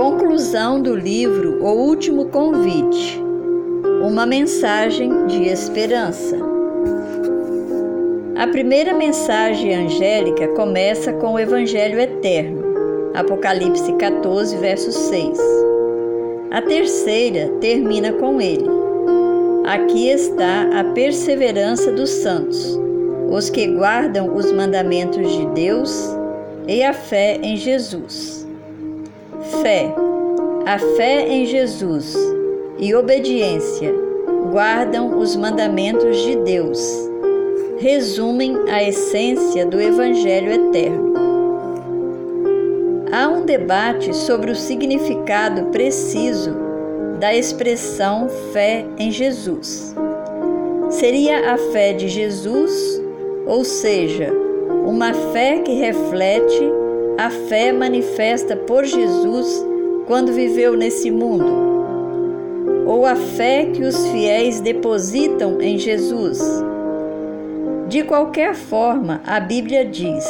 Conclusão do livro O Último Convite Uma mensagem de esperança. A primeira mensagem angélica começa com o Evangelho Eterno, Apocalipse 14, verso 6. A terceira termina com ele. Aqui está a perseverança dos santos, os que guardam os mandamentos de Deus e a fé em Jesus. Fé. A fé em Jesus e obediência guardam os mandamentos de Deus. Resumem a essência do Evangelho eterno. Há um debate sobre o significado preciso da expressão fé em Jesus. Seria a fé de Jesus, ou seja, uma fé que reflete a fé manifesta por Jesus quando viveu nesse mundo, ou a fé que os fiéis depositam em Jesus. De qualquer forma, a Bíblia diz: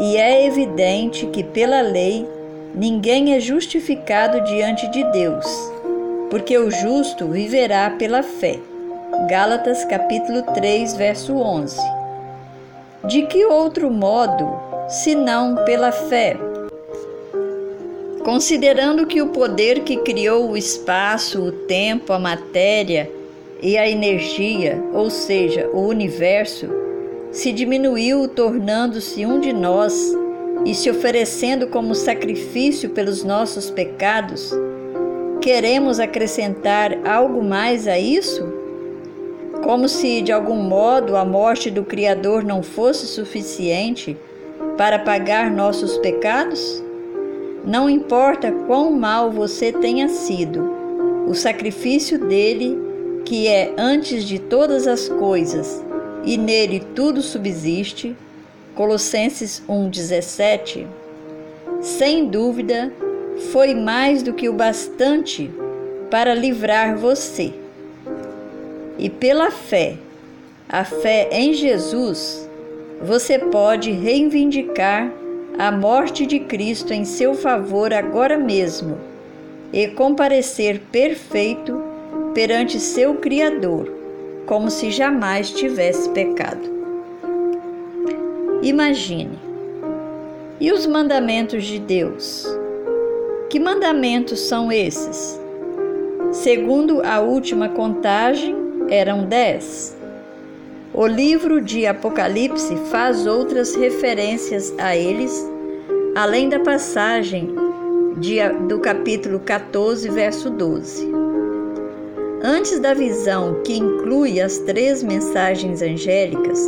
e é evidente que pela lei ninguém é justificado diante de Deus, porque o justo viverá pela fé. Gálatas capítulo 3, verso 11. De que outro modo senão pela fé. Considerando que o poder que criou o espaço, o tempo, a matéria e a energia, ou seja, o universo, se diminuiu, tornando-se um de nós e se oferecendo como sacrifício pelos nossos pecados, queremos acrescentar algo mais a isso? Como se de algum modo a morte do Criador não fosse suficiente para pagar nossos pecados? Não importa quão mal você tenha sido, o sacrifício dele, que é antes de todas as coisas e nele tudo subsiste, Colossenses 1,17, sem dúvida foi mais do que o bastante para livrar você. E pela fé, a fé em Jesus, você pode reivindicar a morte de Cristo em seu favor agora mesmo e comparecer perfeito perante seu Criador, como se jamais tivesse pecado. Imagine. E os mandamentos de Deus? Que mandamentos são esses? Segundo a última contagem, eram dez. O livro de Apocalipse faz outras referências a eles, além da passagem de, do capítulo 14, verso 12. Antes da visão que inclui as três mensagens angélicas,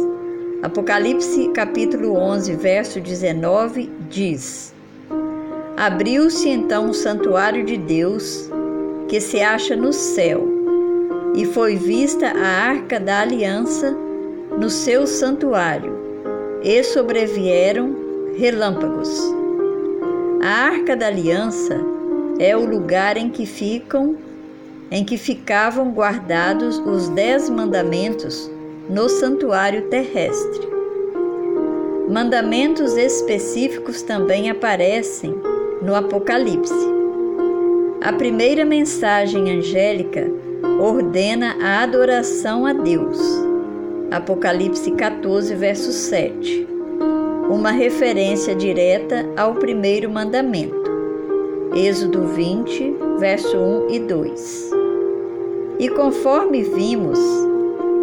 Apocalipse capítulo 11, verso 19 diz: Abriu-se então o santuário de Deus, que se acha no céu, e foi vista a arca da aliança no seu santuário, e sobrevieram relâmpagos. A arca da aliança é o lugar em que ficam em que ficavam guardados os dez mandamentos no santuário terrestre. Mandamentos específicos também aparecem no Apocalipse. A primeira mensagem angélica ordena a adoração a Deus Apocalipse 14, verso 7. Uma referência direta ao primeiro mandamento. Êxodo 20, verso 1 e 2. E conforme vimos,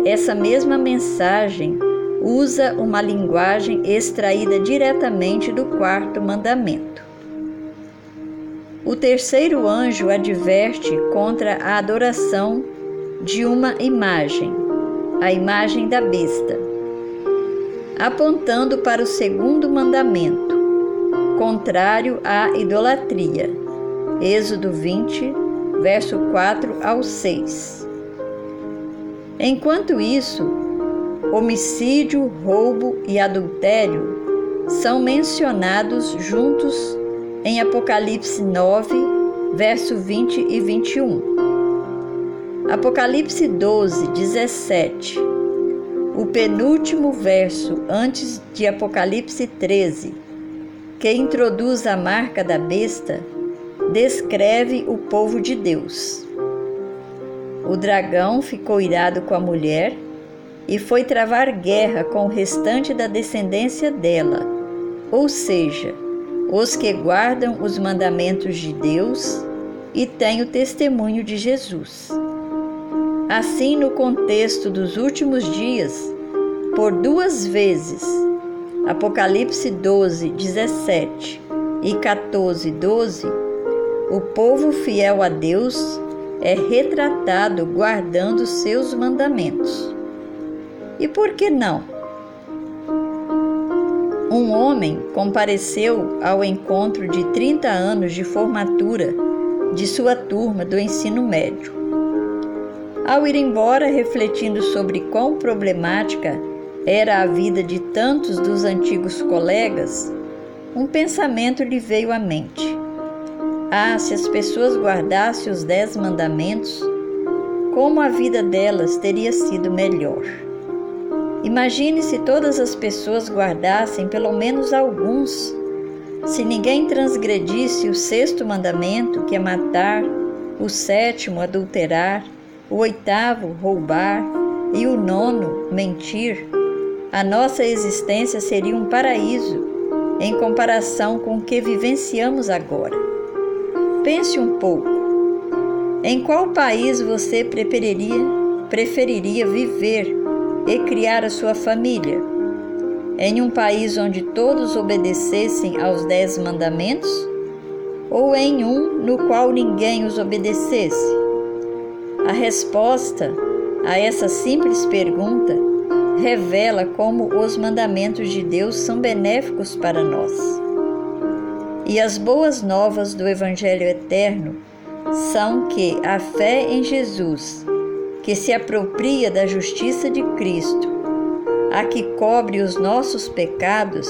essa mesma mensagem usa uma linguagem extraída diretamente do quarto mandamento. O terceiro anjo adverte contra a adoração de uma imagem a imagem da besta, apontando para o segundo mandamento, contrário à idolatria. Êxodo 20, verso 4 ao 6. Enquanto isso, homicídio, roubo e adultério são mencionados juntos em Apocalipse 9, verso 20 e 21. Apocalipse 12, 17. O penúltimo verso antes de Apocalipse 13, que introduz a marca da besta, descreve o povo de Deus. O dragão ficou irado com a mulher e foi travar guerra com o restante da descendência dela, ou seja, os que guardam os mandamentos de Deus e têm o testemunho de Jesus. Assim, no contexto dos últimos dias, por duas vezes, Apocalipse 12, 17 e 14, 12, o povo fiel a Deus é retratado guardando seus mandamentos. E por que não? Um homem compareceu ao encontro de 30 anos de formatura de sua turma do ensino médio. Ao ir embora, refletindo sobre quão problemática era a vida de tantos dos antigos colegas, um pensamento lhe veio à mente. Ah, se as pessoas guardassem os dez mandamentos, como a vida delas teria sido melhor. Imagine se todas as pessoas guardassem pelo menos alguns. Se ninguém transgredisse o sexto mandamento, que é matar, o sétimo, adulterar, o oitavo, roubar, e o nono, mentir, a nossa existência seria um paraíso em comparação com o que vivenciamos agora. Pense um pouco. Em qual país você preferiria, preferiria viver e criar a sua família. Em um país onde todos obedecessem aos Dez Mandamentos? Ou em um no qual ninguém os obedecesse? A resposta a essa simples pergunta revela como os mandamentos de Deus são benéficos para nós. E as boas novas do Evangelho eterno são que a fé em Jesus que se apropria da justiça de Cristo, a que cobre os nossos pecados,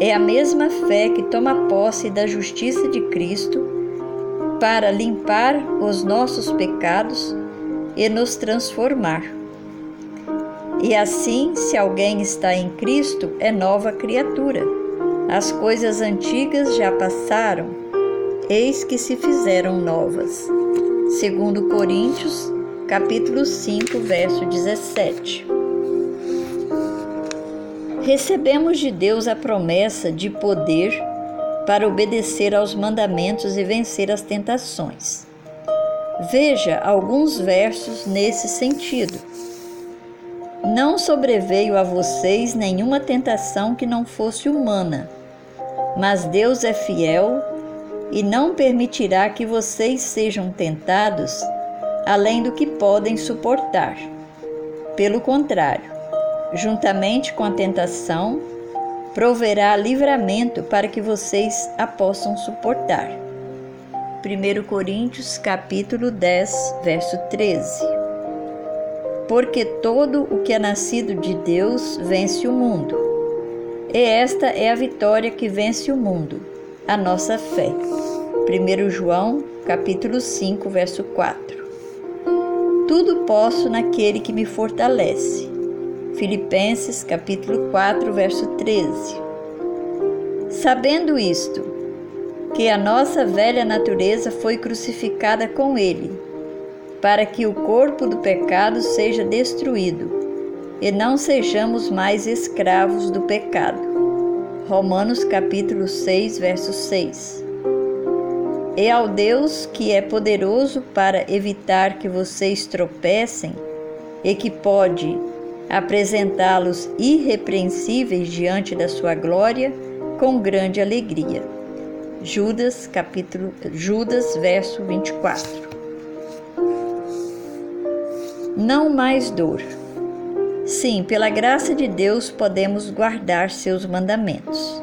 é a mesma fé que toma posse da justiça de Cristo para limpar os nossos pecados e nos transformar. E assim, se alguém está em Cristo, é nova criatura. As coisas antigas já passaram, eis que se fizeram novas. Segundo Coríntios capítulo 5, verso 17. Recebemos de Deus a promessa de poder para obedecer aos mandamentos e vencer as tentações. Veja alguns versos nesse sentido. Não sobreveio a vocês nenhuma tentação que não fosse humana, mas Deus é fiel e não permitirá que vocês sejam tentados além do que podem suportar. Pelo contrário, juntamente com a tentação, proverá livramento para que vocês a possam suportar. 1 Coríntios capítulo 10, verso 13. Porque todo o que é nascido de Deus vence o mundo. E esta é a vitória que vence o mundo, a nossa fé. 1 João capítulo 5, verso 4. Tudo posso naquele que me fortalece. Filipenses capítulo 4, verso 13. Sabendo isto, que a nossa velha natureza foi crucificada com ele, para que o corpo do pecado seja destruído e não sejamos mais escravos do pecado. Romanos capítulo 6, verso 6 e ao Deus que é poderoso para evitar que vocês tropecem e que pode apresentá-los irrepreensíveis diante da sua glória com grande alegria. Judas, capítulo Judas, verso 24. Não mais dor. Sim, pela graça de Deus podemos guardar seus mandamentos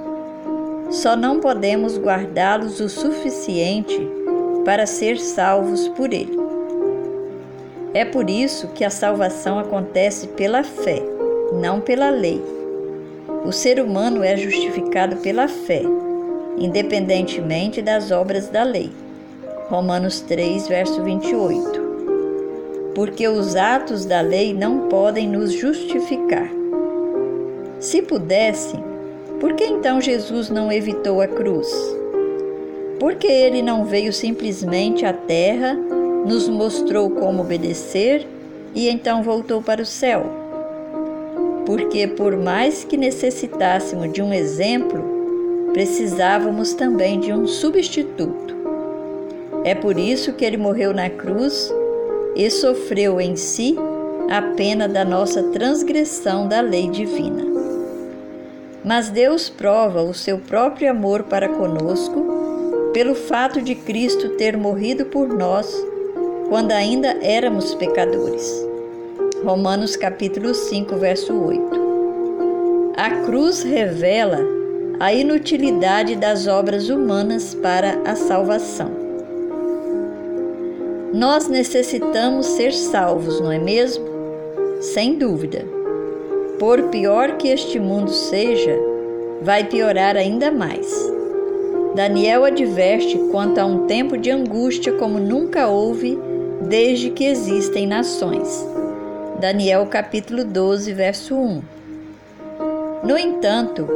só não podemos guardá-los o suficiente para ser salvos por Ele. É por isso que a salvação acontece pela fé, não pela lei. O ser humano é justificado pela fé, independentemente das obras da lei. Romanos 3, verso 28. Porque os atos da lei não podem nos justificar. Se pudessem, por que então Jesus não evitou a cruz? Porque ele não veio simplesmente à terra, nos mostrou como obedecer e então voltou para o céu. Porque, por mais que necessitássemos de um exemplo, precisávamos também de um substituto. É por isso que ele morreu na cruz e sofreu em si a pena da nossa transgressão da lei divina. Mas Deus prova o seu próprio amor para conosco pelo fato de Cristo ter morrido por nós quando ainda éramos pecadores. Romanos capítulo 5, verso 8. A cruz revela a inutilidade das obras humanas para a salvação. Nós necessitamos ser salvos, não é mesmo? Sem dúvida. Por pior que este mundo seja, vai piorar ainda mais. Daniel adverte quanto a um tempo de angústia como nunca houve desde que existem nações. Daniel capítulo 12, verso 1. No entanto,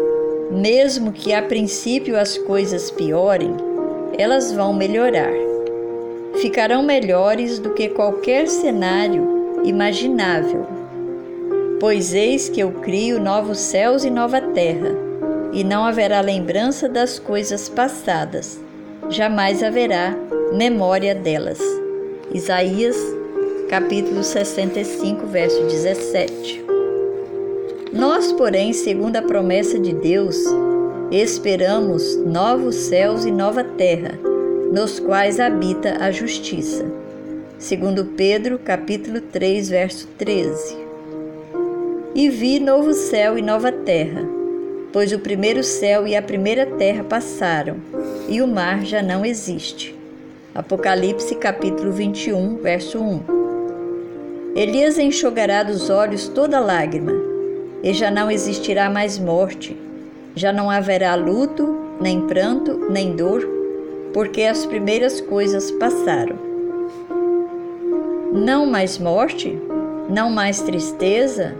mesmo que a princípio as coisas piorem, elas vão melhorar. Ficarão melhores do que qualquer cenário imaginável. Pois eis que eu crio novos céus e nova terra, e não haverá lembrança das coisas passadas, jamais haverá memória delas. Isaías, capítulo 65, verso 17. Nós, porém, segundo a promessa de Deus, esperamos novos céus e nova terra, nos quais habita a justiça. Segundo Pedro, capítulo 3, verso 13. E vi novo céu e nova terra, pois o primeiro céu e a primeira terra passaram, e o mar já não existe. Apocalipse capítulo 21, verso 1. Elias enxugará dos olhos toda lágrima, e já não existirá mais morte, já não haverá luto, nem pranto, nem dor, porque as primeiras coisas passaram. Não mais morte, não mais tristeza,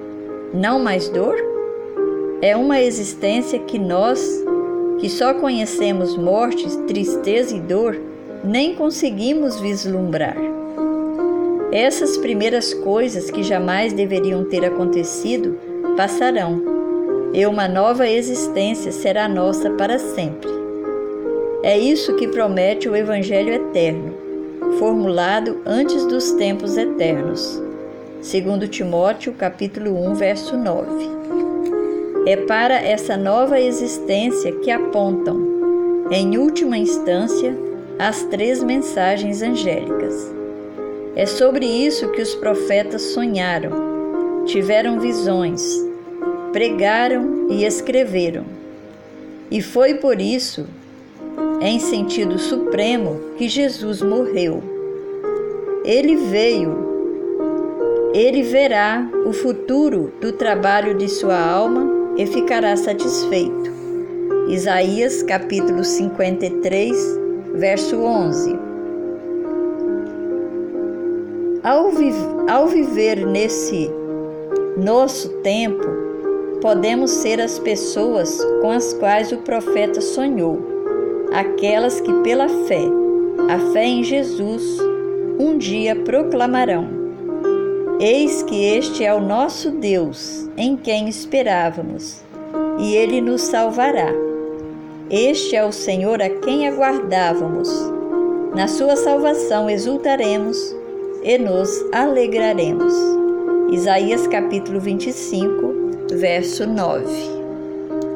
não mais dor? É uma existência que nós, que só conhecemos morte, tristeza e dor, nem conseguimos vislumbrar. Essas primeiras coisas que jamais deveriam ter acontecido passarão, e uma nova existência será nossa para sempre. É isso que promete o Evangelho eterno, formulado antes dos tempos eternos. Segundo Timóteo, capítulo 1, verso 9. É para essa nova existência que apontam, em última instância, as três mensagens angélicas. É sobre isso que os profetas sonharam, tiveram visões, pregaram e escreveram. E foi por isso, em sentido supremo, que Jesus morreu. Ele veio, ele verá o futuro do trabalho de sua alma e ficará satisfeito. Isaías capítulo 53, verso 11. Ao, vi ao viver nesse nosso tempo, podemos ser as pessoas com as quais o profeta sonhou, aquelas que pela fé, a fé em Jesus, um dia proclamarão: Eis que este é o nosso Deus, em quem esperávamos, e ele nos salvará. Este é o Senhor a quem aguardávamos. Na sua salvação exultaremos e nos alegraremos. Isaías capítulo 25, verso 9.